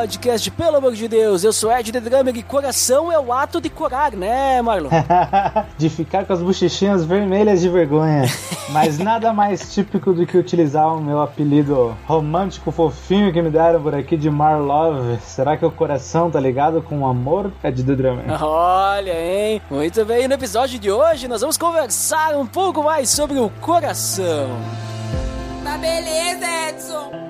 Podcast, pelo amor de Deus, eu sou Ed The Drummer e coração é o ato de curar, né, Marlon? de ficar com as bochechinhas vermelhas de vergonha. Mas nada mais típico do que utilizar o meu apelido romântico fofinho que me deram por aqui de Marlove. Será que o coração tá ligado com o amor? É de The Drummer. Olha, hein? Muito bem, no episódio de hoje nós vamos conversar um pouco mais sobre o coração. Tá beleza, Edson!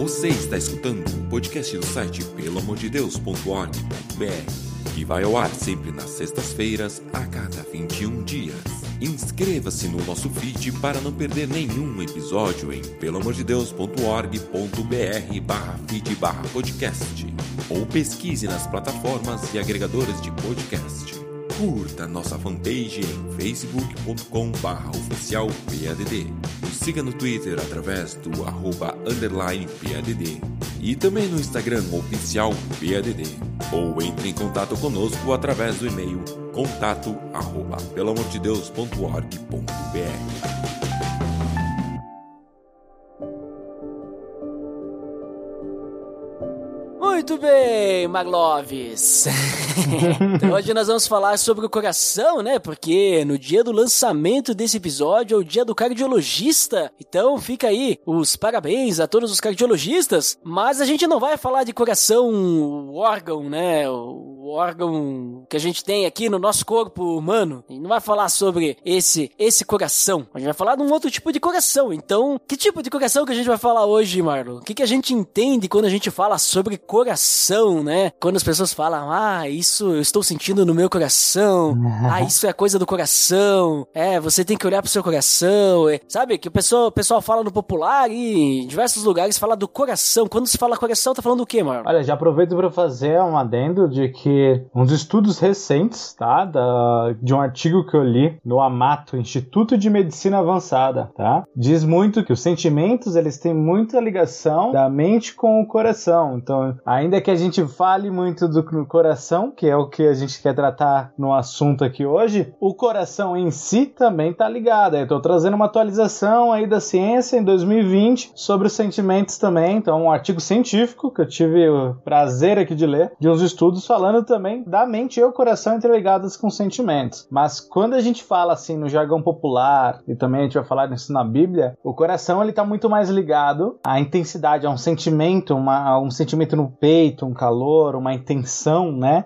Você está escutando o podcast do site pelamordedeus.org.br, que vai ao ar sempre nas sextas-feiras, a cada 21 dias. Inscreva-se no nosso feed para não perder nenhum episódio em pelamordedeus.org.br barra feed barra podcast ou pesquise nas plataformas e agregadores de podcast. Curta nossa fanpage em facebook.com barra oficial PADD. Nos siga no Twitter através do arroba underline PADD. E também no Instagram oficial PADD. Ou entre em contato conosco através do e-mail contato arroba pelamordedeus.org.br. Muito bem, Magloves. então, hoje nós vamos falar sobre o coração, né? Porque no dia do lançamento desse episódio é o dia do cardiologista. Então fica aí os parabéns a todos os cardiologistas. Mas a gente não vai falar de coração, o órgão, né? O órgão que a gente tem aqui no nosso corpo humano. A gente não vai falar sobre esse esse coração. A gente vai falar de um outro tipo de coração. Então, que tipo de coração que a gente vai falar hoje, Marlon? O que, que a gente entende quando a gente fala sobre coração, né? Quando as pessoas falam, ah, isso eu estou sentindo no meu coração, ah, isso é coisa do coração, é, você tem que olhar pro seu coração, é, sabe? Que o pessoal, o pessoal fala no popular e em diversos lugares fala do coração. Quando se fala coração, tá falando do quê, Marlon? Olha, já aproveito para fazer um adendo de que uns estudos recentes, tá? Da, de um artigo que eu li no Amato, Instituto de Medicina Avançada, tá? Diz muito que os sentimentos, eles têm muita ligação da mente com o coração. Então, ainda que a gente fale muito do coração, que é o que a gente quer tratar no assunto aqui hoje, o coração em si também tá ligado. Eu tô trazendo uma atualização aí da ciência em 2020 sobre os sentimentos também. Então, um artigo científico que eu tive o prazer aqui de ler, de uns estudos falando também da mente e o coração interligados com sentimentos. Mas quando a gente fala assim no jargão popular, e também a gente vai falar isso na Bíblia, o coração ele tá muito mais ligado à intensidade, a um sentimento, uma, a um sentimento no peito, um calor, uma intenção, né?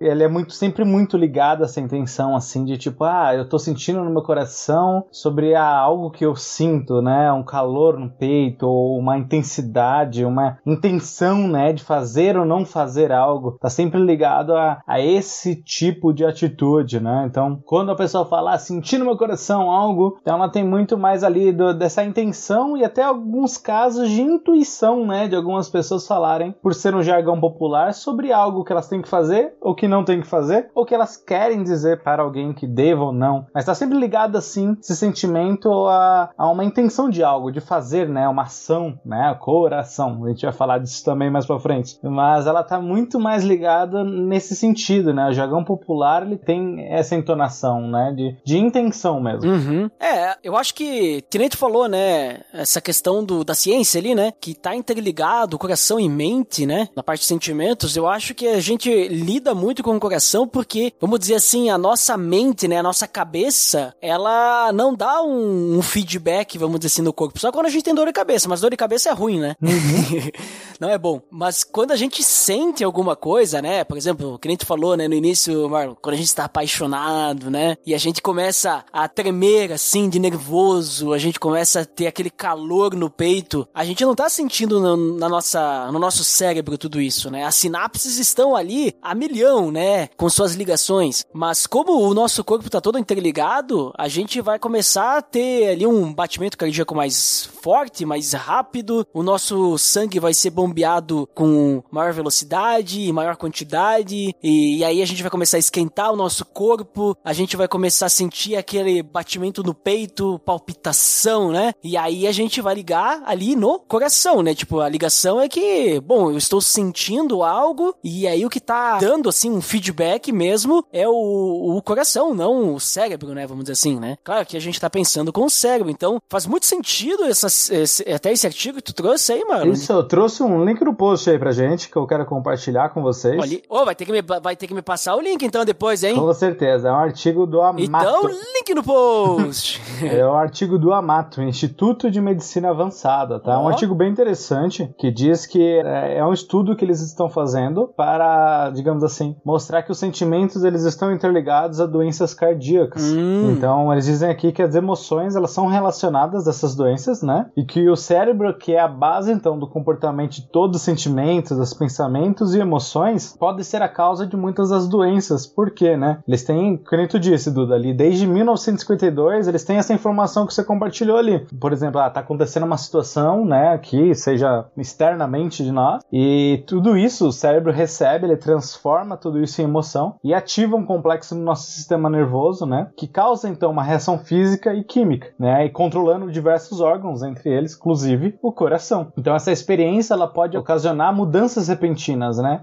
Ele é muito sempre muito ligado a essa intenção assim de tipo, ah, eu tô sentindo no meu coração sobre ah, algo que eu sinto, né? Um calor no peito ou uma intensidade, uma intenção, né, de fazer ou não fazer algo. Tá sempre ligado a, a esse tipo de atitude, né? Então, quando a pessoa fala, ah, senti no meu coração algo, então ela tem muito mais ali do, dessa intenção e até alguns casos de intuição, né, de algumas pessoas falarem por ser um jargão popular sobre algo que elas têm que fazer ou que não têm que fazer, ou que elas querem dizer para alguém que deva ou não. Mas está sempre ligado assim esse sentimento a, a, uma intenção de algo, de fazer, né, uma ação, né, coração. A gente vai falar disso também mais para frente. Mas ela tá muito mais ligada nesse sentido, né? O jargão popular ele tem essa entonação, né, de, de intenção mesmo. Uhum. É, eu acho que, que nem tu falou, né, essa questão do, da ciência ali, né, que tá interligado coração e mente, né, na parte de sentimentos, eu acho que a gente lida muito com o coração porque, vamos dizer assim, a nossa mente, né, a nossa cabeça, ela não dá um, um feedback, vamos dizer assim, no corpo. Só quando a gente tem dor de cabeça, mas dor de cabeça é ruim, né? não é bom. Mas quando a gente sente alguma coisa, né, por exemplo, que nem tu falou, né, no início, Marlon, quando a gente está apaixonado, né, e a gente começa a tremer, assim, de nervoso, a gente começa a ter aquele calor no peito, a gente não tá sentindo no, na nossa, no nosso cérebro tudo isso, né? As sinapses estão ali a milhão, né? Com suas ligações. Mas como o nosso corpo tá todo interligado, a gente vai começar a ter ali um batimento cardíaco mais forte, mais rápido, o nosso sangue vai ser bombeado com maior velocidade e maior quantidade, e, e aí a gente vai começar a esquentar o nosso corpo, a gente vai começar a sentir aquele batimento no peito, palpitação, né? E aí a gente vai ligar ali no coração, né? Tipo, a ligação é que, bom, eu estou sentindo algo e aí o que tá dando, assim, um feedback mesmo é o, o coração, não o cérebro, né? Vamos dizer assim, né? Claro que a gente tá pensando com o cérebro, então faz muito sentido essas, esse, até esse artigo que tu trouxe aí, mano. Isso, eu trouxe um link no post aí pra gente que eu quero compartilhar com vocês. Olha, oh, vai, ter que me, vai ter que me passar o link então depois, hein? Com certeza, é um artigo do Amato. Então, link no post. é um artigo do Amato, Instituto de Medicina Avançada, tá? Oh. Um artigo bem interessante que diz que é, é um estudo que eles estão fazendo para, digamos assim, mostrar que os sentimentos eles estão interligados a doenças cardíacas. Hum. Então, eles dizem aqui que as emoções elas são relacionadas a essas doenças, né? E que o cérebro, que é a base então do comportamento de todos os sentimentos, os pensamentos e emoções, pode ser a causa de muitas das doenças. Por quê, né? Eles têm, como tu disse, Duda, ali desde 1952, eles têm essa informação que você compartilhou ali. Por exemplo, ah, tá acontecendo uma situação, né, que seja externamente de nós, e tudo isso o cérebro recebe, ele transforma tudo isso em emoção e ativa um complexo no nosso sistema nervoso, né, que causa então uma reação física e química, né, e controlando diversos órgãos, entre eles, inclusive o coração. Então essa experiência ela pode ocasionar mudanças repentinas, né,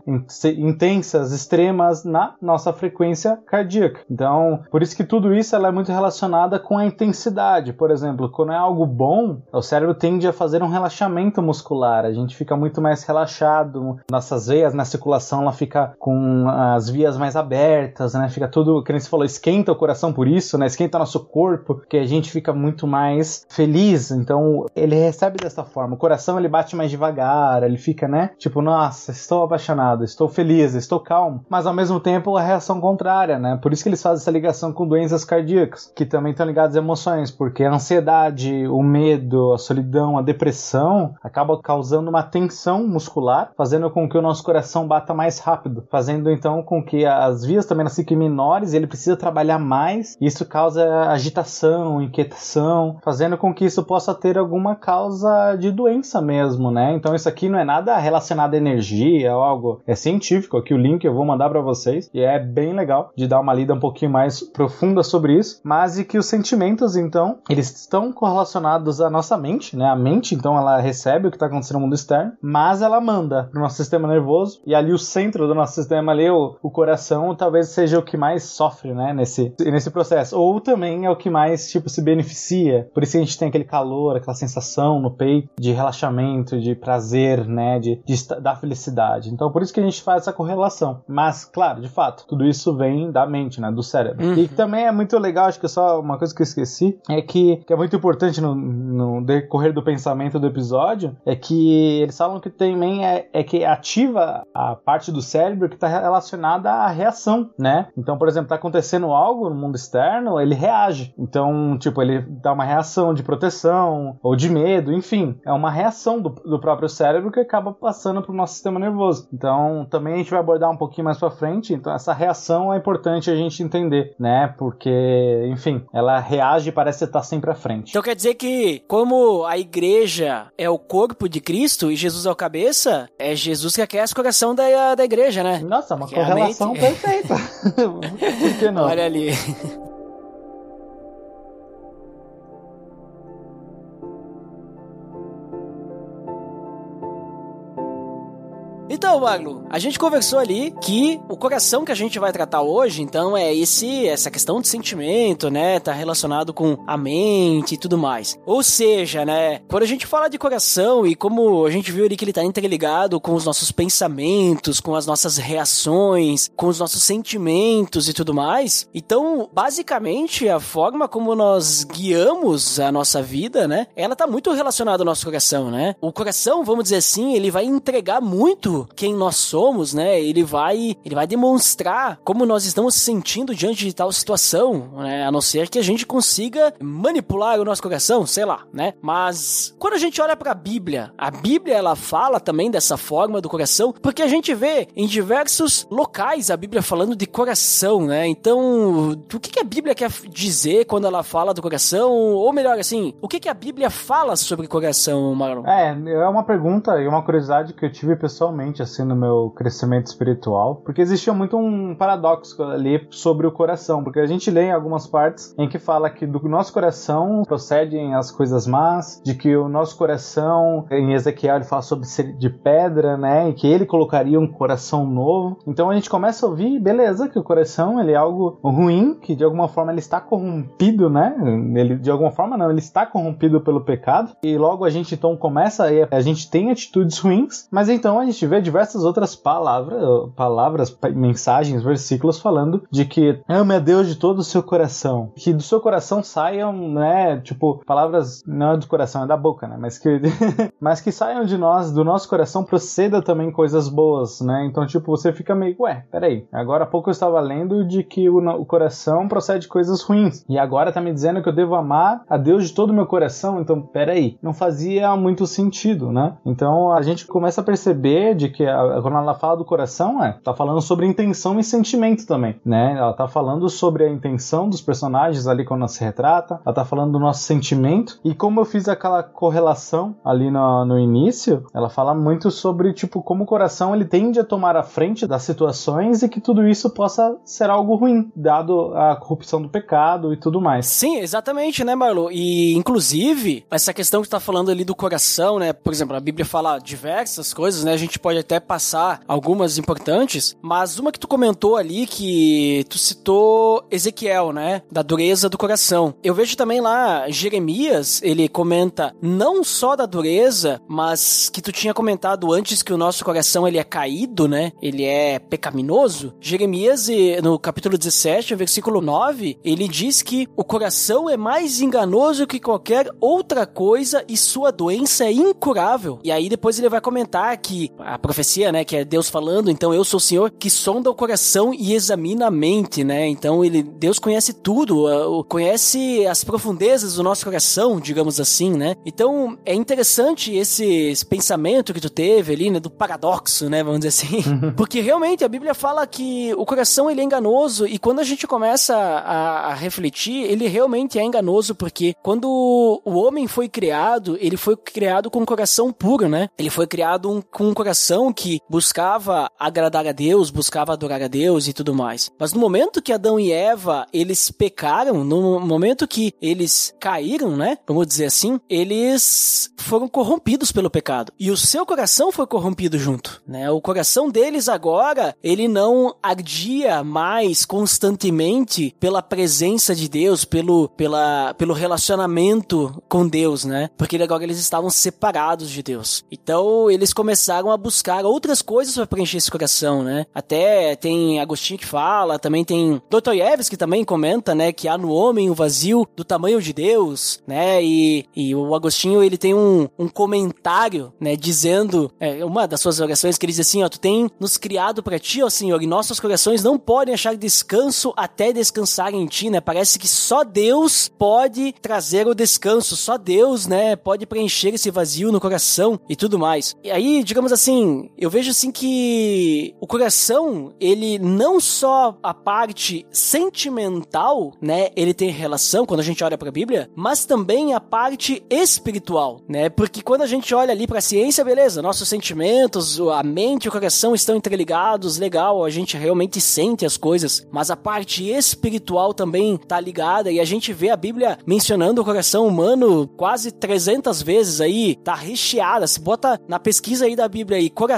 intensas, extremas na nossa frequência cardíaca. Então, por isso que tudo isso ela é muito relacionada com a intensidade. Por exemplo, quando é algo bom, o cérebro tende a fazer um relaxamento muscular. A gente fica muito mais relaxado, nossas veias na circulação ela fica com as vias mais abertas, né? Fica tudo, que nem você falou, esquenta o coração por isso, né? Esquenta nosso corpo, que a gente fica muito mais feliz. Então, ele recebe dessa forma. O coração ele bate mais devagar, ele fica, né? Tipo, nossa, estou apaixonado, estou feliz, estou calmo. Mas ao mesmo tempo a reação contrária, né? Por isso que eles fazem essa ligação com doenças cardíacas, que também estão ligadas às emoções, porque a ansiedade, o medo, a solidão, a depressão acaba causando uma tensão muscular, fazendo com que o nosso coração bata mais rápido, fazendo então com que as vias também elas fiquem menores ele precisa trabalhar mais. Isso causa agitação, inquietação, fazendo com que isso possa ter alguma causa de doença mesmo, né? Então isso aqui não é nada relacionado à energia ou algo, é científico. Aqui o link eu vou mandar para vocês e é bem legal de dar uma lida um pouquinho mais profunda sobre isso, mas e que os sentimentos então eles estão correlacionados à nossa mente, né? A mente então ela recebe o que está acontecendo no mundo externo, mas ela manda para o nosso sistema nervoso e ali o centro do nosso sistema ali, o, o coração, talvez seja o que mais sofre, né? Nesse, nesse processo, ou também é o que mais tipo se beneficia. Por isso a gente tem aquele calor, aquela sensação no peito de relaxamento, de prazer, né? De, de da felicidade. Então por isso que a gente faz essa correlação. Mas claro, de fato, tudo isso vem da mente, né? Do cérebro. Uhum. E também é muito legal, acho que só uma coisa que eu esqueci é que, que é muito importante no, no decorrer do pensamento do episódio é que eles falam que também é, é que ativa a parte do cérebro que está relacionada à reação, né? Então, por exemplo, tá acontecendo algo no mundo externo, ele reage. Então, tipo, ele dá uma reação de proteção ou de medo, enfim, é uma reação do, do próprio cérebro que acaba passando para o nosso sistema nervoso. Então, também a gente vai abordar um pouquinho mais para frente. Então, essa reação é importante a gente entender, né? Porque, enfim, ela reage e parece estar sempre à frente. Então quer dizer que, como a igreja é o corpo de Cristo e Jesus é o cabeça, é Jesus que aquece o coração da, da igreja, né? Nossa, uma correlação perfeita. Por que não? Olha ali. Então, Magno, a gente conversou ali que o coração que a gente vai tratar hoje, então, é esse essa questão de sentimento, né? Tá relacionado com a mente e tudo mais. Ou seja, né? Quando a gente fala de coração e como a gente viu ali que ele tá interligado com os nossos pensamentos, com as nossas reações, com os nossos sentimentos e tudo mais. Então, basicamente, a forma como nós guiamos a nossa vida, né? Ela tá muito relacionada ao nosso coração, né? O coração, vamos dizer assim, ele vai entregar muito quem nós somos, né? Ele vai, ele vai demonstrar como nós estamos se sentindo diante de tal situação, né? A não ser que a gente consiga manipular o nosso coração, sei lá, né? Mas quando a gente olha para a Bíblia, a Bíblia ela fala também dessa forma do coração, porque a gente vê em diversos locais a Bíblia falando de coração, né? Então, o que, que a Bíblia quer dizer quando ela fala do coração? Ou melhor, assim, o que, que a Bíblia fala sobre coração, Marlon? É, é uma pergunta e uma curiosidade que eu tive pessoalmente, assim, no meu crescimento espiritual, porque existia muito um paradoxo ali sobre o coração, porque a gente lê em algumas partes em que fala que do nosso coração procedem as coisas más, de que o nosso coração, em Ezequiel ele fala sobre ser de pedra, né, e que ele colocaria um coração novo. Então a gente começa a ouvir, beleza, que o coração ele é algo ruim, que de alguma forma ele está corrompido, né? Ele de alguma forma não, ele está corrompido pelo pecado. E logo a gente então começa a, gente tem atitudes ruins, mas então a gente vê diversas outras palavras, palavras, mensagens, versículos falando de que ame a Deus de todo o seu coração, que do seu coração saiam, né, tipo, palavras não é do coração, é da boca, né, mas que mas que saiam de nós, do nosso coração proceda também coisas boas, né? Então, tipo, você fica meio, ué, peraí, agora há pouco eu estava lendo de que o, o coração procede coisas ruins, e agora tá me dizendo que eu devo amar a Deus de todo o meu coração, então, peraí, não fazia muito sentido, né? Então, a gente começa a perceber de que quando ela fala do coração, é, tá falando sobre intenção e sentimento também, né? Ela tá falando sobre a intenção dos personagens ali quando ela se retrata, ela tá falando do nosso sentimento, e como eu fiz aquela correlação ali no, no início, ela fala muito sobre, tipo, como o coração ele tende a tomar a frente das situações e que tudo isso possa ser algo ruim, dado a corrupção do pecado e tudo mais. Sim, exatamente, né, Marlo? E, inclusive, essa questão que tá falando ali do coração, né? Por exemplo, a Bíblia fala diversas coisas, né? A gente pode até passar algumas importantes, mas uma que tu comentou ali que tu citou Ezequiel, né? Da dureza do coração. Eu vejo também lá Jeremias, ele comenta não só da dureza, mas que tu tinha comentado antes que o nosso coração ele é caído, né? Ele é pecaminoso. Jeremias, no capítulo 17, versículo 9, ele diz que o coração é mais enganoso que qualquer outra coisa e sua doença é incurável. E aí depois ele vai comentar que a profecia, né, que é Deus falando, então eu sou o Senhor que sonda o coração e examina a mente, né? Então ele Deus conhece tudo, conhece as profundezas do nosso coração, digamos assim, né? Então é interessante esse, esse pensamento que tu teve ali, né, do paradoxo, né, vamos dizer assim. Porque realmente a Bíblia fala que o coração ele é enganoso e quando a gente começa a, a refletir, ele realmente é enganoso porque quando o homem foi criado, ele foi criado com um coração puro, né? Ele foi criado um, com um coração que buscava agradar a Deus, buscava adorar a Deus e tudo mais. Mas no momento que Adão e Eva, eles pecaram, no momento que eles caíram, né? Vamos dizer assim, eles foram corrompidos pelo pecado. E o seu coração foi corrompido junto, né? O coração deles agora, ele não ardia mais constantemente pela presença de Deus, pelo, pela, pelo relacionamento com Deus, né? Porque agora eles estavam separados de Deus. Então eles começaram a buscar outras coisas para preencher esse coração, né? Até tem Agostinho que fala, também tem Dostoiévski que também comenta, né, que há no homem o vazio do tamanho de Deus, né? E, e o Agostinho ele tem um, um comentário, né, dizendo é, uma das suas orações que ele diz assim, ó, tu tem nos criado para ti, ó Senhor, e nossos corações não podem achar descanso até descansar em ti, né? Parece que só Deus pode trazer o descanso, só Deus, né, pode preencher esse vazio no coração e tudo mais. E aí, digamos assim, eu vejo assim que o coração, ele não só a parte sentimental, né, ele tem relação quando a gente olha para a Bíblia, mas também a parte espiritual, né? Porque quando a gente olha ali para a ciência, beleza, nossos sentimentos, a mente e o coração estão interligados, legal, a gente realmente sente as coisas, mas a parte espiritual também tá ligada e a gente vê a Bíblia mencionando o coração humano quase 300 vezes aí, tá recheada. Se bota na pesquisa aí da Bíblia aí, coração,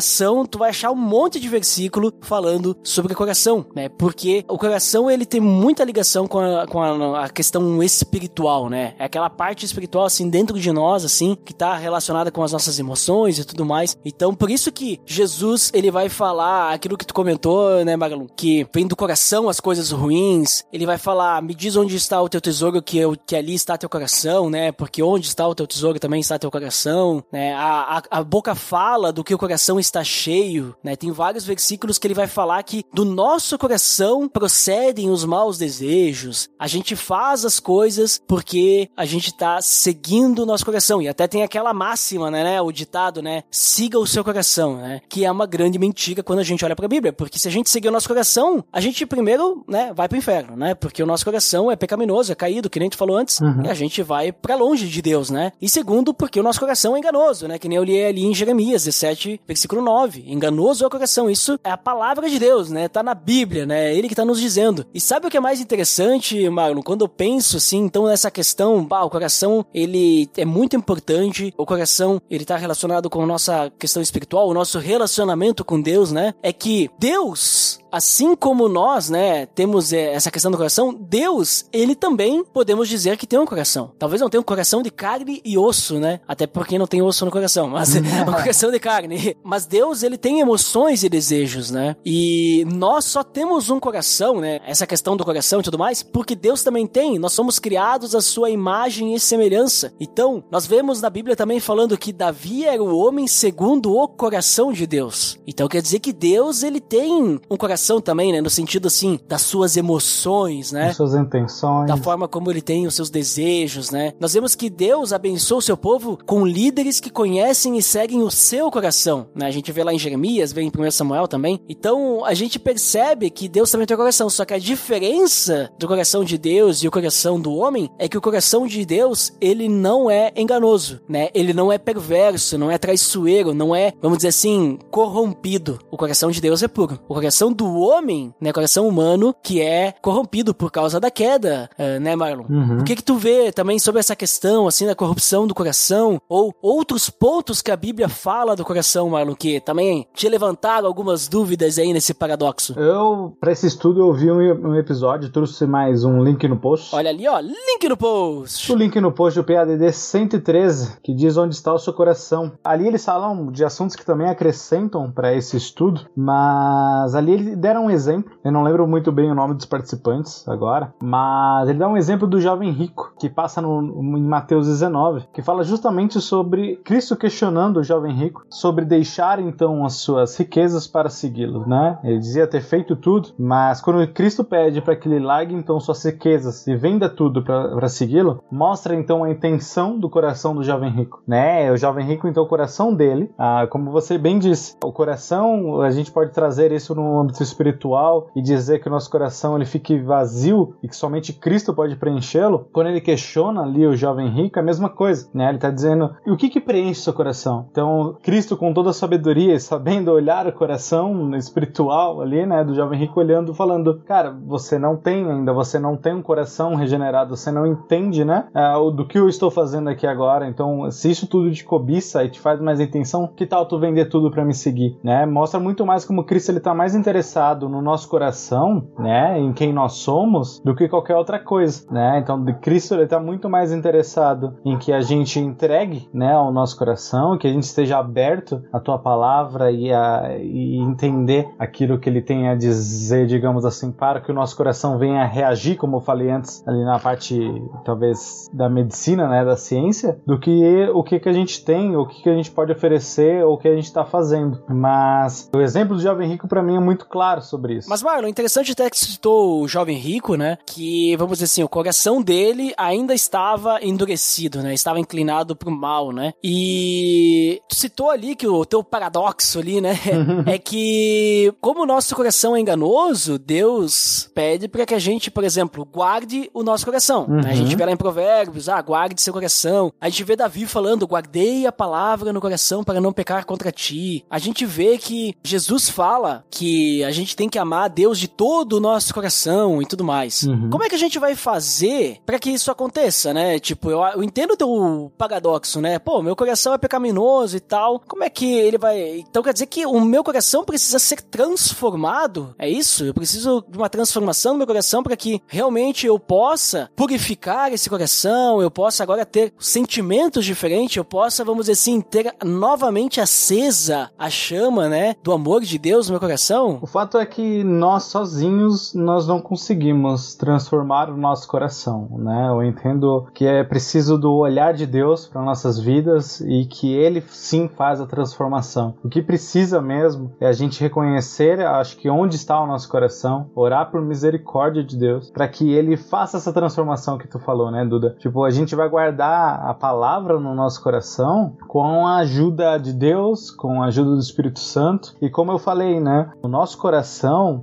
tu vai achar um monte de versículo falando sobre o coração, né? Porque o coração ele tem muita ligação com a, com a, a questão espiritual, né? É aquela parte espiritual assim dentro de nós assim que tá relacionada com as nossas emoções e tudo mais. Então, por isso que Jesus ele vai falar aquilo que tu comentou, né, Magalu, que vem do coração as coisas ruins. Ele vai falar: "Me diz onde está o teu tesouro, que eu, que ali está teu coração", né? Porque onde está o teu tesouro também está teu coração, né? A, a, a boca fala do que o coração coração está cheio, né? Tem vários versículos que ele vai falar que do nosso coração procedem os maus desejos. A gente faz as coisas porque a gente tá seguindo o nosso coração. E até tem aquela máxima, né, né? O ditado, né? Siga o seu coração, né? Que é uma grande mentira quando a gente olha para a Bíblia, porque se a gente seguir o nosso coração, a gente primeiro, né, vai pro inferno, né? Porque o nosso coração é pecaminoso, é caído, que nem tu falou antes, Uhum. e a gente vai para longe de Deus, né? E segundo, porque o nosso coração é enganoso, né? Que nem eu li ali em Jeremias 17, versículo 9. Enganoso é o coração. Isso é a palavra de Deus, né? Tá na Bíblia, né? É Ele que tá nos dizendo. E sabe o que é mais interessante, Marlon? Quando eu penso assim, então nessa questão, bah, o coração, ele é muito importante. O coração, ele tá relacionado com a nossa questão espiritual, o nosso relacionamento com Deus, né? É que Deus, assim como nós, né, temos é, essa questão do coração, Deus, ele também podemos dizer que tem um coração. Talvez não tenha um coração de carne e osso, né? Até porque não tem osso no coração, mas um coração de carne. Mas Deus, ele tem emoções e desejos, né? E nós só temos um coração, né? Essa questão do coração e tudo mais, porque Deus também tem. Nós somos criados à sua imagem e semelhança. Então, nós vemos na Bíblia também falando que Davi era o homem segundo o coração de Deus. Então quer dizer que Deus, ele tem um coração também, né? No sentido assim, das suas emoções, né? As suas intenções. da forma como ele tem os seus desejos, né? Nós vemos que Deus abençoa o seu povo com líderes que conhecem e seguem o seu coração, né? A gente vê lá em Jeremias, vê em 1 Samuel também. Então, a gente percebe que Deus também tem coração, só que a diferença do coração de Deus e o coração do homem é que o coração de Deus, ele não é enganoso, né? Ele não é perverso, não é traiçoeiro, não é, vamos dizer assim, corrompido. O coração de Deus é puro. O coração do homem, né, coração humano, que é corrompido por causa da queda, eh, né, Marlon? Uhum. O que que tu vê também sobre essa questão, assim, da corrupção do coração? Ou outros pontos que a Bíblia fala do coração, Marlon, que também te levantaram algumas dúvidas aí nesse paradoxo? Eu, pra esse estudo, eu vi um, um episódio, trouxe mais um link no post. Olha ali, ó, link no post. O link no post do PADD 113, que diz onde está o seu coração. Ali eles falam de assuntos que também acrescentam para esse estudo, mas ali eles deram um exemplo. Eu não lembro muito bem o nome dos participantes agora, mas ele dá um exemplo do jovem rico, que passa no, em Mateus 19, que fala justamente sobre Cristo questionando o jovem rico sobre deixar então as suas riquezas para segui-lo, né? Ele dizia ter feito tudo, mas quando Cristo pede para que ele largue então suas riquezas e venda tudo para segui-lo, mostra então a intenção do coração do jovem rico, né? O jovem rico então o coração dele, ah, como você bem disse, o coração a gente pode trazer isso no âmbito espiritual e dizer que o nosso coração ele fique vazio e que somente Cristo pode preenchê-lo. Quando ele questiona ali o jovem rico, é a mesma coisa, né? Ele está dizendo e o que que preenche seu coração? Então Cristo com toda a sabedoria, sabendo olhar o coração espiritual ali, né, do jovem rico olhando, falando, cara, você não tem ainda, você não tem um coração regenerado, você não entende, né, o- do que eu estou fazendo aqui agora. Então, se isso tudo te cobiça e te faz mais intenção, que tal tu vender tudo para me seguir, né? Mostra muito mais como Cristo ele tá mais interessado no nosso coração, né, em quem nós somos, do que qualquer outra coisa, né? Então, Cristo ele tá muito mais interessado em que a gente entregue, né, ao nosso coração, que a gente esteja aberto à tua palavra e a e entender aquilo que ele tem a dizer, digamos assim, para que o nosso coração venha reagir, como eu falei antes, ali na parte talvez da medicina, né, da ciência, do que o que que a gente tem, o que que a gente pode oferecer, o que a gente está fazendo. Mas o exemplo do jovem rico para mim é muito claro sobre isso. Mas, Marlon, interessante até que você citou o jovem rico, né? Que, vamos dizer assim, o coração dele ainda estava endurecido, né? Estava inclinado pro mal, né? E tu citou ali que o teu paradoxo ali, né? é que, como o nosso coração é enganoso, Deus pede para que a gente, por exemplo, guarde o nosso coração. né? A gente vê lá em Provérbios, ah, guarde seu coração. A gente vê Davi falando, guardei a palavra no coração para não pecar contra ti. A gente vê que Jesus fala que a gente tem que amar a Deus de todo o nosso coração e tudo mais. Uhum. Como é que a gente vai fazer para que isso aconteça, né? Tipo, eu, eu entendo o teu paradoxo, né? Pô, meu coração é pecaminoso e tal. Como é que ele vai. Então quer dizer que o meu coração precisa ser transformado? É isso? Eu preciso de uma transformação no meu coração para que realmente eu possa purificar esse coração, eu possa agora ter sentimentos diferentes, eu possa, vamos dizer assim, ter novamente acesa a chama, né? Do amor de Deus no meu coração? O fato é que nós sozinhos nós não conseguimos transformar o nosso coração, né? Eu entendo que é preciso do olhar de Deus para nossas vidas e que ele sim faz a transformação. O que precisa mesmo é a gente reconhecer, acho que onde está o nosso coração, orar por misericórdia de Deus, para que ele faça essa transformação que tu falou, né, Duda? Tipo, a gente vai guardar a palavra no nosso coração com a ajuda de Deus, com a ajuda do Espírito Santo. E como eu falei, né, o nosso coração,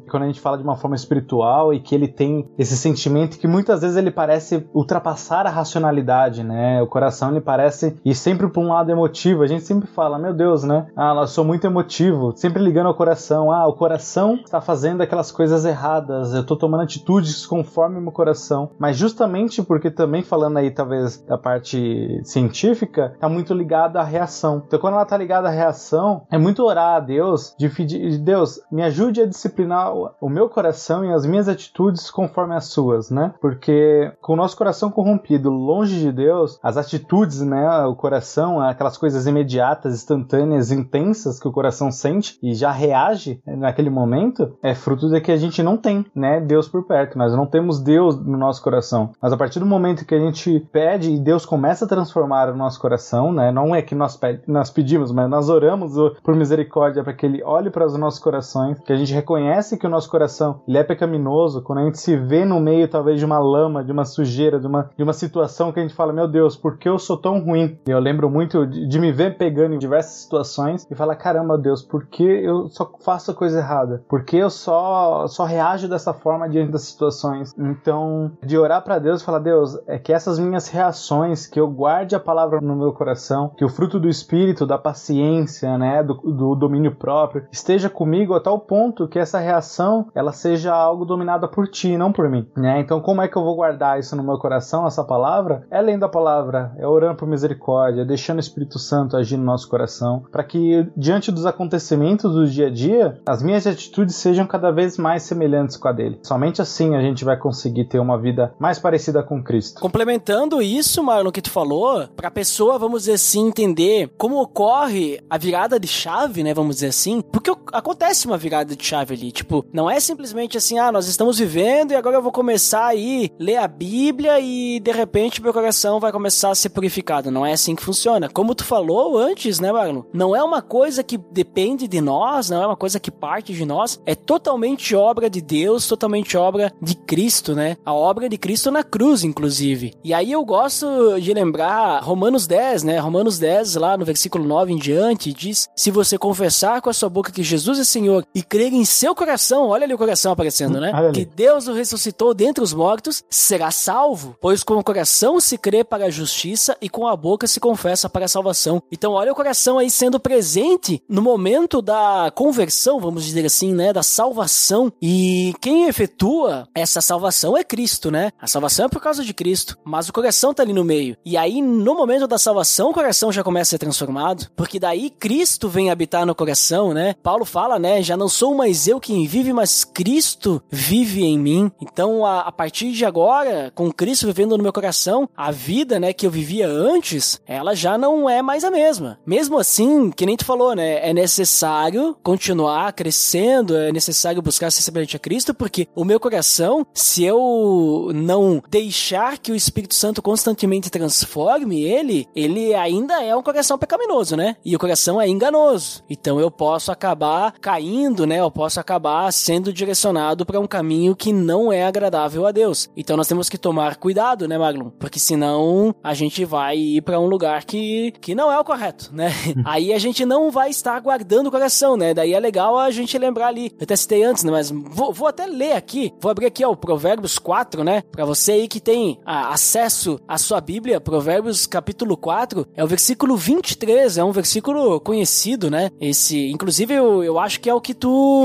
quando a gente fala de uma forma espiritual e que ele tem esse sentimento que muitas vezes ele parece ultrapassar a racionalidade, né? O coração ele parece ir sempre para um lado emotivo. A gente sempre fala, meu Deus, né? Ah, eu sou muito emotivo, sempre ligando ao coração. Ah, o coração está fazendo aquelas coisas erradas. Eu estou tomando atitudes conforme meu coração. Mas justamente porque também falando aí talvez da parte científica, tá muito ligado à reação. Então quando ela tá ligada à reação, é muito orar a Deus de pedir, Deus, me ajude a disciplinar o meu coração e as minhas atitudes conforme as suas, né? Porque com o nosso coração corrompido, longe de Deus, as atitudes, né, o coração, aquelas coisas imediatas, instantâneas, intensas que o coração sente e já reage naquele momento, é fruto de que a gente não tem, né, Deus por perto. Nós não temos Deus no nosso coração. Mas a partir do momento que a gente pede e Deus começa a transformar o nosso coração, né, não é que nós, nós pedimos, mas nós oramos por misericórdia para que Ele olhe para os nossos corações, que a gente reconhece que o nosso coração ele é pecaminoso, quando a gente se vê no meio talvez de uma lama, de uma sujeira, de uma, de uma situação que a gente fala, meu Deus, por que eu sou tão ruim? Eu lembro muito de, de me ver pegando em diversas situações e falar, caramba, Deus, por que eu só faço a coisa errada? Por que eu só, só reajo dessa forma diante das situações? Então, de orar para Deus e falar, Deus, é que essas minhas reações, que eu guarde a palavra no meu coração, que o fruto do Espírito, da paciência, né, do, do domínio próprio, esteja comigo a tal ponto que essa reação, ela seja algo dominada por ti, não por mim, né? Então, como é que eu vou guardar isso no meu coração, essa palavra? É lendo a palavra, é orando por misericórdia, é deixando o Espírito Santo agir no nosso coração, para que diante dos acontecimentos do dia a dia, as minhas atitudes sejam cada vez mais semelhantes com a dele. Somente assim a gente vai conseguir ter uma vida mais parecida com Cristo. Complementando isso, Marlon, que tu falou, para a pessoa, vamos dizer assim, entender como ocorre a virada de chave, né, vamos dizer assim, porque acontece uma virada de chave ali, tipo, não é simplesmente assim, ah, nós estamos vivendo e agora eu vou começar aí ler a Bíblia e de repente meu coração vai começar a ser purificado. Não é assim que funciona. Como tu falou antes, né, Marlon? Não é uma coisa que depende de nós, não é uma coisa que parte de nós, é totalmente obra de Deus, totalmente obra de Cristo, né? A obra de Cristo na cruz, inclusive. E aí eu gosto de lembrar Romanos 10, né? Romanos 10, lá no versículo 9 em diante, diz: Se você confessar com a sua boca que Jesus é Senhor e crer em seu coração, olha ali o coração aparecendo, né? Que Deus o ressuscitou dentre os mortos, será salvo, pois com o coração se crê para a justiça e com a boca se confessa para a salvação. Então, olha o coração aí sendo presente no momento da conversão, vamos dizer assim, né? Da salvação. E quem efetua essa salvação é Cristo, né? A salvação é por causa de Cristo, mas o coração tá ali no meio. E aí, no momento da salvação, o coração já começa a ser transformado, porque daí Cristo vem habitar no coração, né? Paulo fala, né? Já não sou mais eu quem vive, mas Cristo vive em mim. Então, a, a partir de agora, com Cristo vivendo no meu coração, a vida, né, que eu vivia antes, ela já não é mais a mesma. Mesmo assim, que nem tu falou, né? É necessário continuar crescendo, é necessário buscar ser semelhante a Cristo, porque o meu coração, se eu não deixar que o Espírito Santo constantemente transforme ele, ele ainda é um coração pecaminoso, né? E o coração é enganoso. Então eu posso acabar caindo, né? Eu posso acabar sendo direcionado para um caminho que não é agradável a Deus. Então nós temos que tomar cuidado, né, Maglum? Porque senão a gente vai ir para um lugar que, que não é o correto, né? Aí a gente não vai estar guardando o coração, né? Daí é legal a gente lembrar ali. Eu até citei antes, né? Mas vou, vou até ler aqui. Vou abrir aqui, ó, o Provérbios 4, né? Para você aí que tem ah, acesso à sua Bíblia, Provérbios capítulo 4, é o versículo 23, é um versículo conhecido, né? Esse, inclusive, eu, eu acho que é o que tu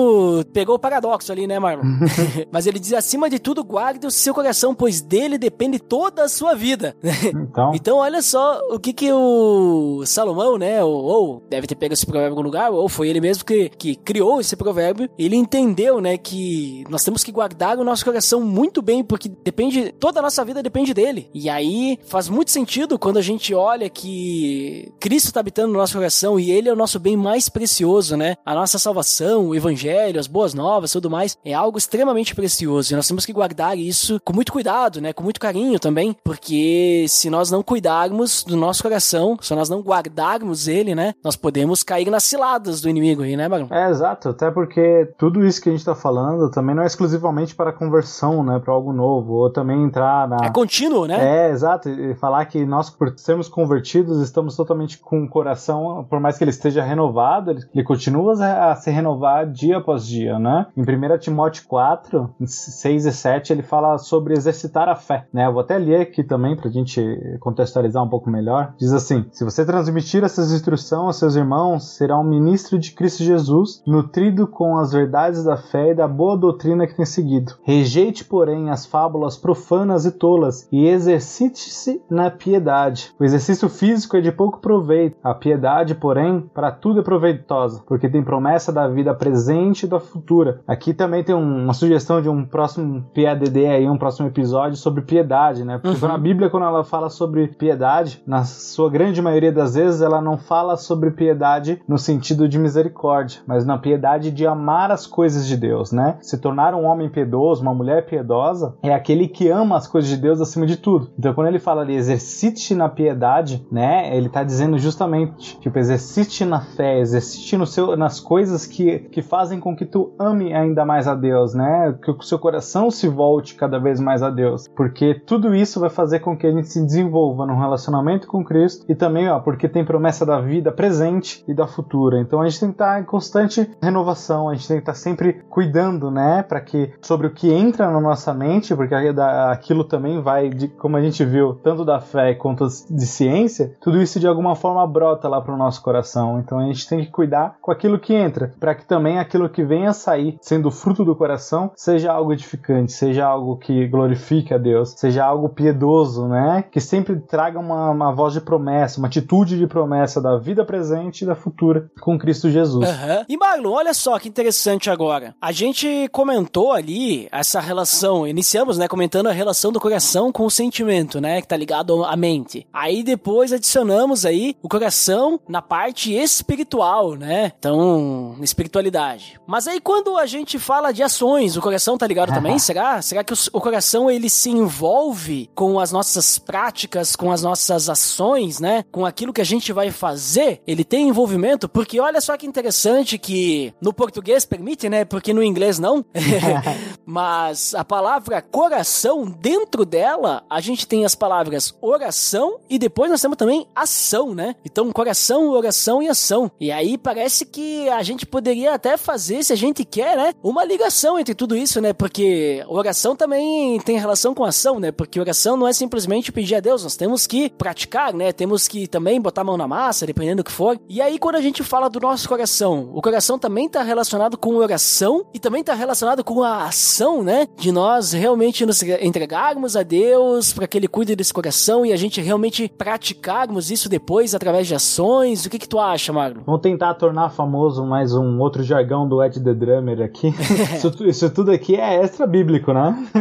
pegou o paradoxo ali, né, Marlon? Mas ele diz: acima de tudo, guarde o seu coração, pois dele depende toda a sua vida. Então, Então, olha só o que que o Salomão, né, ou, ou deve ter pego esse provérbio em algum lugar, ou foi ele mesmo que, que criou esse provérbio. Ele entendeu, né, que nós temos que guardar o nosso coração muito bem, porque depende, toda a nossa vida depende dele. E aí faz muito sentido quando a gente olha que Cristo está habitando no nosso coração e ele é o nosso bem mais precioso, né? A nossa nossa salvação, o evangelho, as boas novas, tudo mais, é algo extremamente precioso e nós temos que guardar isso com muito cuidado, né? Com muito carinho também, porque se nós não cuidarmos do nosso coração, se nós não guardarmos ele, né? Nós podemos cair nas ciladas do inimigo aí, né, Bagão? É, exato. Até porque tudo isso que a gente tá falando também não é exclusivamente para conversão, né? Para algo novo. Ou também entrar na. É contínuo, né? É, exato. E falar que nós, por sermos convertidos, estamos totalmente com o coração, por mais que ele esteja renovado, ele, ele continua a se renovar dia após dia, né? Em 1 Timóteo 4, 6 e 7, ele fala sobre exercitar a fé, né? Eu vou até ler aqui também pra gente contextualizar um pouco melhor. Diz assim: Se você transmitir essas instruções aos seus irmãos, será um ministro de Cristo Jesus, nutrido com as verdades da fé e da boa doutrina que tem seguido. Rejeite, porém, as fábulas profanas e tolas e exercite-se na piedade. O exercício físico é de pouco proveito, a piedade, porém, para tudo é proveitosa, porque tem promessa da vida presente e da futura. Aqui também tem uma sugestão de um próximo PADD aí, um próximo episódio sobre piedade, né? Porque uhum. a Bíblia, quando ela fala sobre piedade, na sua grande maioria das vezes, ela não fala sobre piedade no sentido de misericórdia, mas na piedade de amar as coisas de Deus, né? Se tornar um homem piedoso, uma mulher piedosa, é aquele que ama as coisas de Deus acima de tudo. Então, quando ele fala ali, exercite na piedade, né? Ele tá dizendo justamente, tipo, exercite na fé, exercite no seu, nas coisas que, que fazem com que tu ame ainda mais a Deus, né? Que o seu coração se volte cada vez mais a Deus. Porque tudo isso vai fazer com que a gente se desenvolva num relacionamento com Cristo e também, ó, porque tem promessa da vida presente e da futura. Então a gente tem que estar em constante renovação, a gente tem que estar sempre cuidando, né, para que sobre o que entra na nossa mente, porque aquilo também vai, de, como a gente viu, tanto da fé quanto de ciência, tudo isso de alguma forma brota lá para o nosso coração. Então a gente tem que cuidar com aquilo que entra, para que também aquilo que venha a sair, sendo fruto do coração, seja algo edificante, seja algo que glorifique a Deus, seja algo piedoso, né, que sempre traga uma, uma voz de promessa, uma atitude de promessa da vida presente e da futura com Cristo Jesus. Uhum. E Marlon, olha só que interessante agora. A gente comentou ali essa relação, iniciamos, né, comentando a relação do coração com o sentimento, né, que tá ligado à mente. Aí depois adicionamos aí o coração na parte espiritual, né? Então, espiritualidade. Mas aí quando a gente fala de ações, o coração tá ligado também? Será? Será que o coração ele se envolve com as nossas práticas, com as nossas ações, né? Com aquilo que a gente vai fazer? Ele tem envolvimento? Porque olha só que interessante que no português permite, né? Porque no inglês não. Mas a palavra coração, dentro dela, a gente tem as palavras oração e depois nós temos também ação, né? Então, coração, oração e ação. E aí parece que a gente poderia até fazer, se a gente quer, né? Uma ligação entre tudo isso, né? Porque oração também tem relação com ação, né? Porque oração não é simplesmente pedir a Deus, nós temos que praticar, né? Temos que também botar a mão na massa, dependendo do que for. E aí, quando a gente fala do nosso coração, o coração também está relacionado com oração e também está relacionado com a ação, né? De nós realmente nos entregarmos a Deus para que Ele cuide desse coração e a gente realmente praticarmos isso depois através de ações. O que que tu acha, Magno? Vamos tentar tornar famoso mais um outro jargão do Ed The Drummer aqui. isso, isso, tudo aqui é extra bíblico, né?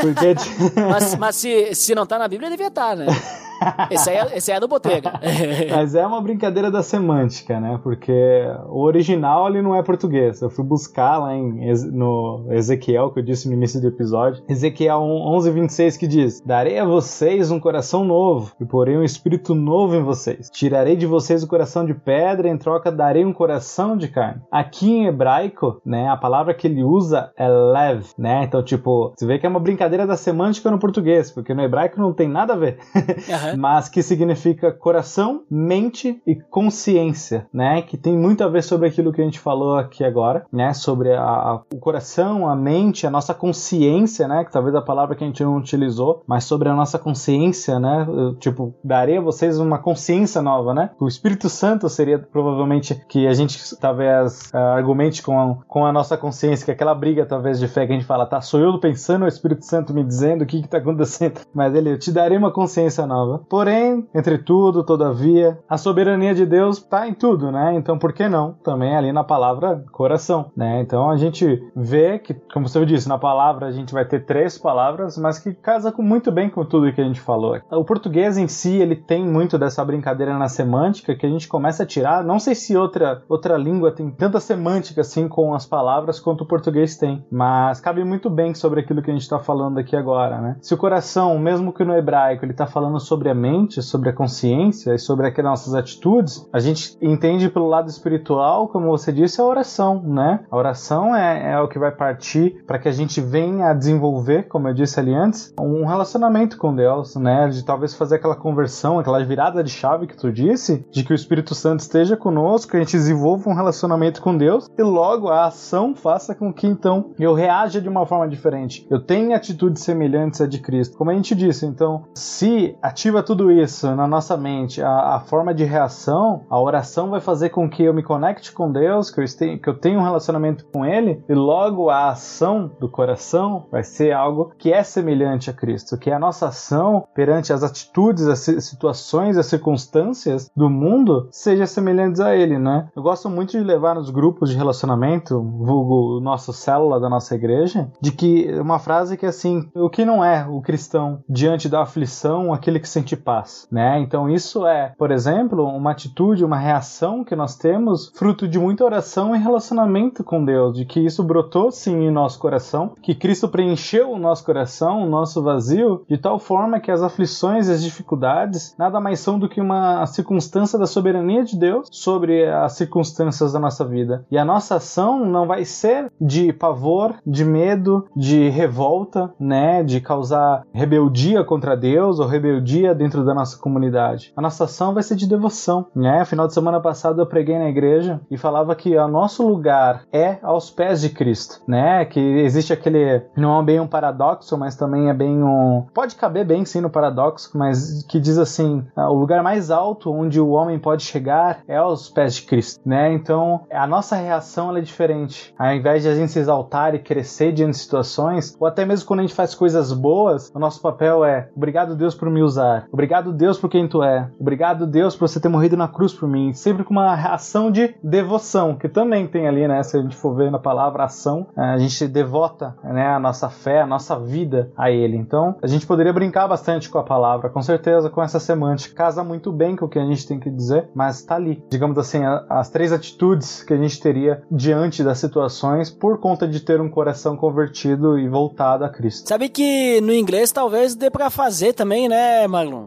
Porque... mas, mas se, se não tá na Bíblia, devia estar, tá, né? Esse aí, é, esse aí é do Botega. Mas é uma brincadeira da semântica, né? Porque o original ele não é português. Eu fui buscar lá em, no Ezequiel, que eu disse no início do episódio. Ezequiel 11, 26 que diz: Darei a vocês um coração novo e porei um espírito novo em vocês. Tirarei de vocês o coração de pedra, em troca darei um coração de carne. Aqui em hebraico, né, a palavra que ele usa é lev, né? Então, tipo, você vê que é uma brincadeira da semântica no português, porque no hebraico não tem nada a ver. Uhum uhum. mas que significa coração, mente e consciência, né? Que tem muito a ver sobre aquilo que a gente falou aqui agora, né? Sobre a, a, o coração, a mente, a nossa consciência, né? Que talvez a palavra que a gente não utilizou, mas sobre a nossa consciência, né? Eu, tipo, darei a vocês uma consciência nova, né? O Espírito Santo seria provavelmente que a gente talvez uh, argumente com a, com a nossa consciência, que é aquela briga talvez de fé que a gente fala, tá, sou eu pensando, o Espírito Santo me dizendo o que que tá acontecendo, mas ele, eu te darei uma consciência nova Porém, entre tudo, todavia, a soberania de Deus está em tudo, né? Então, por que não? Também ali na palavra coração, né? Então a gente vê que, como você disse, na palavra a gente vai ter três palavras, mas que casa muito bem com tudo que a gente falou. O português em si, ele tem muito dessa brincadeira na semântica que a gente começa a tirar. Não sei se outra, outra língua tem tanta semântica assim com as palavras quanto o português tem, mas cabe muito bem sobre aquilo que a gente está falando aqui agora, né? Se o coração, mesmo que no hebraico, ele está falando sobre a mente, sobre a consciência e sobre aquelas nossas atitudes, a gente entende pelo lado espiritual, como você disse, a oração, né? A oração é, é o que vai partir para que a gente venha a desenvolver, como eu disse ali antes, um relacionamento com Deus, né? De talvez fazer aquela conversão, aquela virada de chave que tu disse, de que o Espírito Santo esteja conosco, que a gente desenvolva um relacionamento com Deus e logo a ação faça com que então eu reaja de uma forma diferente. Eu tenha atitudes semelhantes à de Cristo. Como a gente disse, então, se ativa tudo isso na nossa mente, a, a forma de reação, a oração vai fazer com que eu me conecte com Deus, que eu, este, que eu tenha um relacionamento com Ele, e logo a ação do coração vai ser algo que é semelhante a Cristo, que é a nossa ação perante as atitudes, as situações, as circunstâncias do mundo seja semelhantes a Ele, né? Eu gosto muito de levar nos grupos de relacionamento, vulgo nosso célula da nossa igreja, de que uma frase que é assim, o que não é o cristão diante da aflição, aquele que sente paz, né? Então isso é, por exemplo, uma atitude, uma reação que nós temos fruto de muita oração e relacionamento com Deus, de que isso brotou sim em nosso coração, que Cristo preencheu o nosso coração, o nosso vazio, de tal forma que as aflições e as dificuldades nada mais são do que uma circunstância da soberania de Deus sobre as circunstâncias da nossa vida. E a nossa ação não vai ser de pavor, de medo, de revolta, né, de causar rebeldia contra Deus ou rebeldia dentro da nossa comunidade. A nossa ação vai ser de devoção, né? Final de semana passado eu preguei na igreja e falava que o nosso lugar é aos pés de Cristo, né? Que existe aquele não é bem um paradoxo, mas também é bem um pode caber bem sim no paradoxo, mas que diz assim, ah, o lugar mais alto onde o homem pode chegar é aos pés de Cristo, né? Então, a nossa reação é diferente. Ao invés de a gente se exaltar e crescer diante de situações, ou até mesmo quando a gente faz coisas boas, o nosso papel é obrigado Deus por me usar. Obrigado Deus por quem tu é. Obrigado Deus por você ter morrido na cruz por mim. Sempre com uma ação de devoção, que também tem ali, né? Se a gente for ver na palavra ação, a gente devota, né, a nossa fé, a nossa vida a ele. Então, a gente poderia brincar bastante com a palavra, com certeza com essa semântica. Casa muito bem com o que a gente tem que dizer, mas tá ali. Digamos assim, as três atitudes que a gente teria diante das situações por conta de ter um coração convertido e voltado a Cristo. Sabe que no inglês talvez dê para fazer também, né,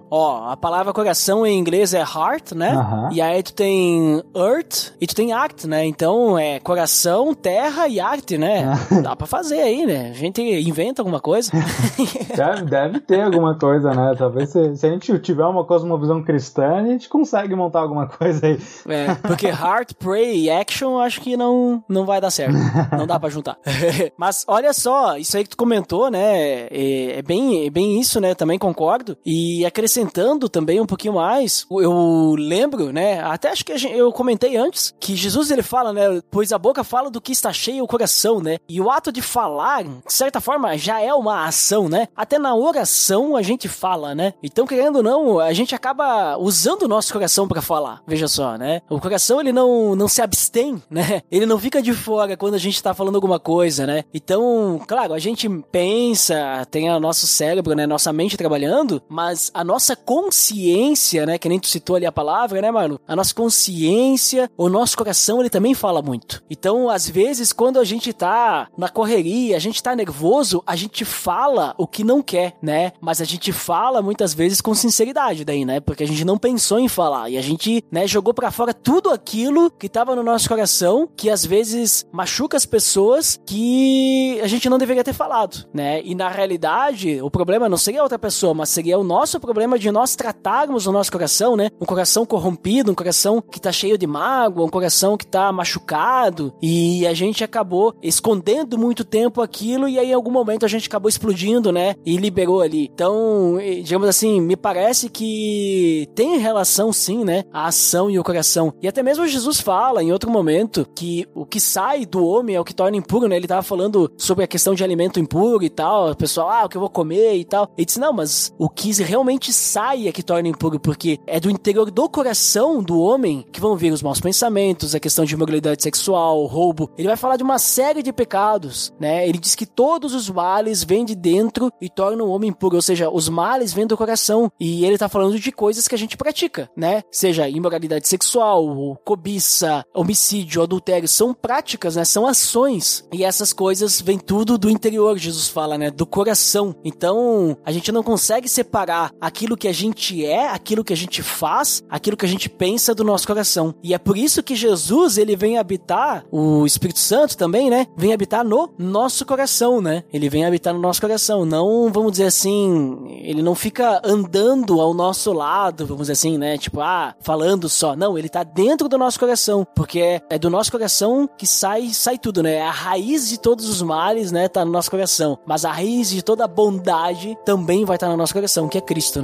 Ó, a palavra coração em inglês é heart, né? E aí tu tem earth e tu tem act, né? Então é coração, terra e arte, né? Dá para fazer aí, né? A gente inventa alguma coisa. deve, deve ter alguma coisa, né? Talvez se, se, a gente tiver uma cosmovisão cristã, a gente consegue montar alguma coisa aí. É, porque heart, pray e action acho que não, não vai dar certo. Não dá para juntar. Mas olha só, isso aí que tu comentou, né? É, é, bem, é bem isso, né? Também concordo. E acrescentando também um pouquinho mais, eu lembro, né? Até acho que eu comentei antes que Jesus ele fala, né? Pois a boca fala do que está cheio o coração, né? E o ato de falar, de certa forma, já é uma ação, né? Até na oração a gente fala, né? Então, querendo ou não, a gente acaba usando o nosso coração para falar. Veja só, né? O coração ele não, não se abstém, né? Ele não fica de fora quando a gente tá falando alguma coisa, né? Então, claro, a gente pensa, tem o nosso cérebro, né? Nossa mente trabalhando, mas a nossa consciência, né? Que nem tu citou ali a palavra, né, Marlon? A nossa consciência, o nosso coração, ele também fala muito. Então, às vezes, quando a gente tá na correria, a gente tá nervoso, a gente fala o que não quer, né? Mas a gente fala muitas vezes com sinceridade daí, né? Porque a gente não pensou em falar e a gente, né, jogou para fora tudo aquilo que tava no nosso coração, que às vezes machuca as pessoas que a gente não deveria ter falado, né? E na realidade, o problema não seria outra pessoa, mas seria o nosso problema de nós tratarmos o nosso coração, né? Um coração corrompido, um coração que tá cheio de mágoa, um coração que tá machucado e a gente acabou escondendo muito tempo aquilo e aí em algum momento a gente acabou explodindo, né? E liberou ali. Então, digamos assim, me parece que tem relação sim, né? A ação e o coração. E até mesmo Jesus fala em outro momento que o que sai do homem é o que torna impuro, né? Ele tava falando sobre a questão de alimento impuro e tal. O pessoal, ah, o que eu vou comer e tal. Ele disse, não, mas o que realmente somente saia que torna impuro, porque é do interior do coração do homem que vão vir os maus pensamentos, a questão de imoralidade sexual, roubo. Ele vai falar de uma série de pecados, né? Ele diz que todos os males vêm de dentro e tornam o homem impuro, ou seja, os males vêm do coração. E ele tá falando de coisas que a gente pratica, né? Seja imoralidade sexual, cobiça, homicídio, adultério, são práticas, né? São ações. E essas coisas vêm tudo do interior, Jesus fala, né? Do coração. Então, a gente não consegue separar aquilo que a gente é, aquilo que a gente faz, aquilo que a gente pensa do nosso coração. E é por isso que Jesus, ele vem habitar, o Espírito Santo também, né? Vem habitar no nosso coração, né? Ele vem habitar no nosso coração. Não, vamos dizer assim, ele não fica andando ao nosso lado, vamos dizer assim, né? Tipo, ah, falando só. Não, ele tá dentro do nosso coração, porque é, é do nosso coração que sai, sai tudo, né? A raiz de todos os males, né, tá no nosso coração. Mas a raiz de toda a bondade também vai estar no nosso coração, que é Cristo,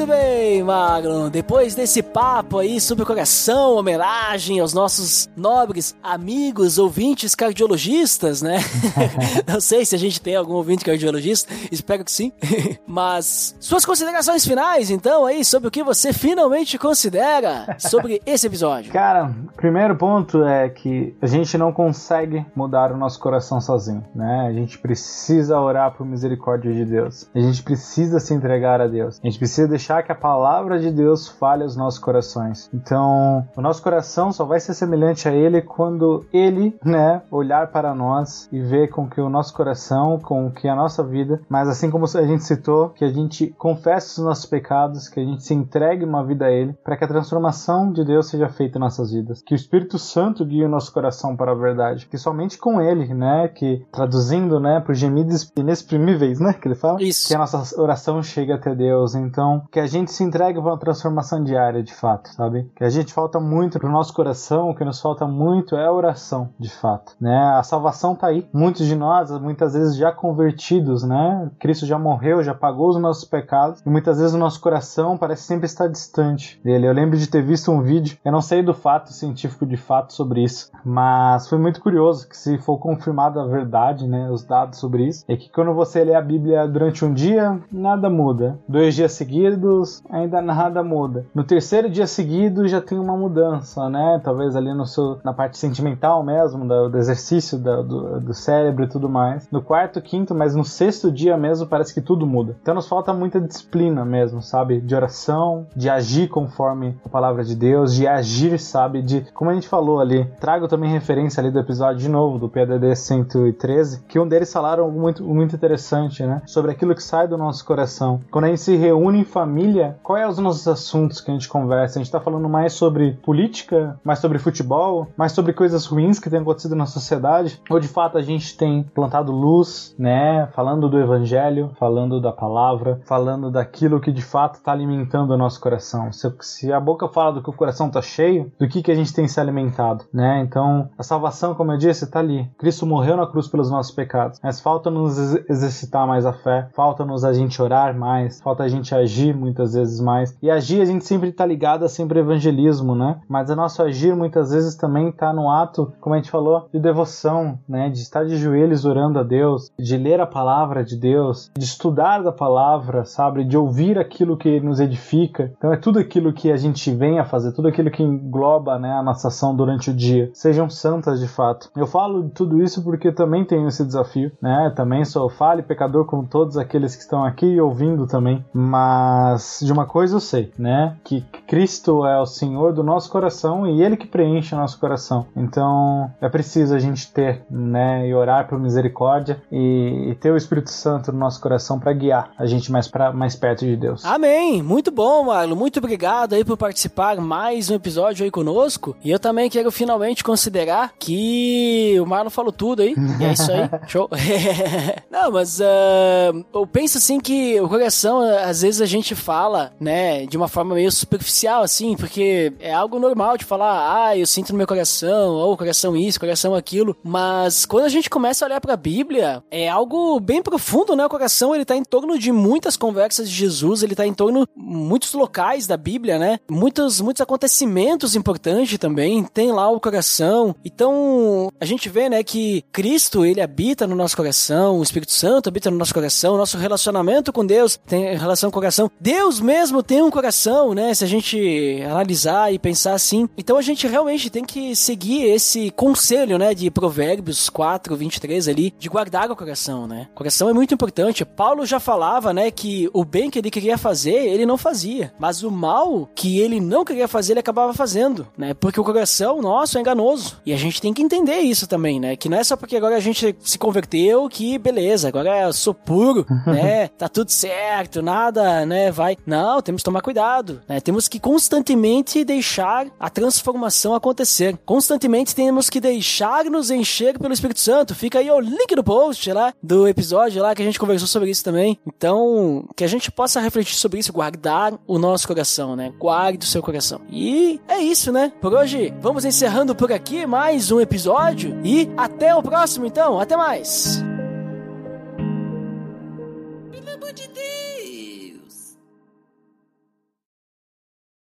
Muito bem, Magno. Depois desse papo aí sobre o coração, homenagem aos nossos nobres amigos, ouvintes cardiologistas, né? Não sei se a gente tem algum ouvinte cardiologista, espero que sim. Mas suas considerações finais, então, aí, sobre o que você finalmente considera sobre esse episódio. Cara, primeiro ponto é que a gente não consegue mudar o nosso coração sozinho, né? A gente precisa orar por misericórdia de Deus. A gente precisa se entregar a Deus. A gente precisa deixar que a palavra de Deus fale aos nossos corações. Então, o nosso coração só vai ser semelhante a Ele quando Ele, né, olhar para nós e ver com que o nosso coração, com que a nossa vida, mas assim como a gente citou, que a gente confesse os nossos pecados, que a gente se entregue uma vida a Ele, para que a transformação de Deus seja feita em nossas vidas. Que o Espírito Santo guie o nosso coração para a verdade. Que somente com Ele, né, que traduzindo, né, por gemidos inexprimíveis, né, que ele fala, Isso. que a nossa oração chegue até Deus. Então, que a gente se entregue para uma transformação diária, de fato, sabe? Que a gente falta muito pro nosso coração, o que nos falta muito é a oração, de fato, né? A salvação tá aí. Muitos de nós, muitas vezes já convertidos, né? Cristo já morreu, já pagou os nossos pecados, e muitas vezes o nosso coração parece sempre estar distante dele. Eu lembro de ter visto um vídeo, eu não sei do fato científico de fato sobre isso, mas foi muito curioso que se for confirmada a verdade, né, os dados sobre isso, é que quando você lê a Bíblia durante um dia, nada muda. Dois dias seguidos ainda nada muda. No terceiro dia seguido já tem uma mudança, né? Talvez ali no seu, na parte sentimental mesmo, do, do exercício do, do, cérebro e tudo mais. No quarto, quinto, mas no sexto dia mesmo parece que tudo muda. Então nos falta muita disciplina mesmo, sabe? De oração, de agir conforme a palavra de Deus, de agir, sabe? De, como a gente falou ali, trago também referência ali do episódio de novo, do PDD 113, que um deles falaram muito, muito interessante, né? Sobre aquilo que sai do nosso coração. Quando a gente se reúne em família, quais são os nossos assuntos que a gente conversa? A gente tá falando mais sobre política, mais sobre futebol, mais sobre coisas ruins que têm acontecido na sociedade? Ou de fato a gente tem plantado luz, né? Falando do evangelho, falando da palavra, falando daquilo que de fato está alimentando o nosso coração. Se, se, a boca fala do que o coração tá cheio, do que, que a gente tem se alimentado, né? Então, a salvação, como eu disse, tá ali. Cristo morreu na cruz pelos nossos pecados. Mas falta nos exercitar mais a fé, falta nos a gente orar mais, falta a gente agir muitas vezes mais. E agir a gente sempre tá ligado a sempre evangelismo, né? Mas o nosso agir muitas vezes também tá no ato, como a gente falou, de devoção, né? De estar de joelhos orando a Deus, de ler a palavra de Deus, de estudar da palavra, sabe? De ouvir aquilo que nos edifica. Então é tudo aquilo que a gente vem a fazer, tudo aquilo que engloba, né, a nossa ação durante o dia. Sejam santas de fato. Eu falo de tudo isso porque também tenho esse desafio, né? Também sou falho e pecador como todos aqueles que estão aqui ouvindo também. Mas de uma coisa eu sei, né? Que Cristo é o Senhor do nosso coração e Ele que preenche o nosso coração. Então é preciso a gente ter, né? E orar por misericórdia e, e ter o Espírito Santo no nosso coração para guiar a gente mais, pra, mais perto de Deus. Amém! Muito bom, Marlon. Muito obrigado aí por participar mais um episódio aí conosco. E eu também quero finalmente considerar que o Marlon falou tudo aí. E é isso aí. Show. Não, mas uh, eu penso assim que o coração, às vezes a gente fala, né, de uma forma meio superficial assim, porque é algo normal de falar, ah, eu sinto no meu coração, ou coração isso, coração aquilo, mas quando a gente começa a olhar pra Bíblia, é algo bem profundo, né? O coração, ele tá em torno de muitas conversas de Jesus, ele tá em torno de muitos locais da Bíblia, né? Muitos, muitos acontecimentos importantes também, tem lá o coração. Então, a gente vê, né, que Cristo, ele habita no nosso coração, o Espírito Santo habita no nosso coração, nosso relacionamento com Deus tem relação com o coração. Deus mesmo tem um coração, né? Se a gente analisar e pensar assim. Então a gente realmente tem que seguir esse conselho, né, de Provérbios 4, 23 ali, de guardar o coração, né? O coração é muito importante. Paulo já falava, né, que o bem que ele queria fazer, ele não fazia, mas o mal que ele não queria fazer, ele acabava fazendo, né? Porque o coração nosso é enganoso. E a gente tem que entender isso também, né? Que não é só porque agora a gente se converteu que beleza, agora eu sou puro, né? Tá tudo certo, nada, né, vai. Não, temos que tomar cuidado, né? Temos que constantemente deixar a transformação acontecer. Constantemente temos que deixar nos encher pelo Espírito Santo. Fica aí o link do post lá, do episódio lá que a gente conversou sobre isso também. Então, que a gente possa refletir sobre isso, guardar o nosso coração, né? Guarde o seu coração. E é isso, né? Por hoje, vamos encerrando por aqui mais um episódio e até o próximo então. Até mais. Pelo amor de Deus.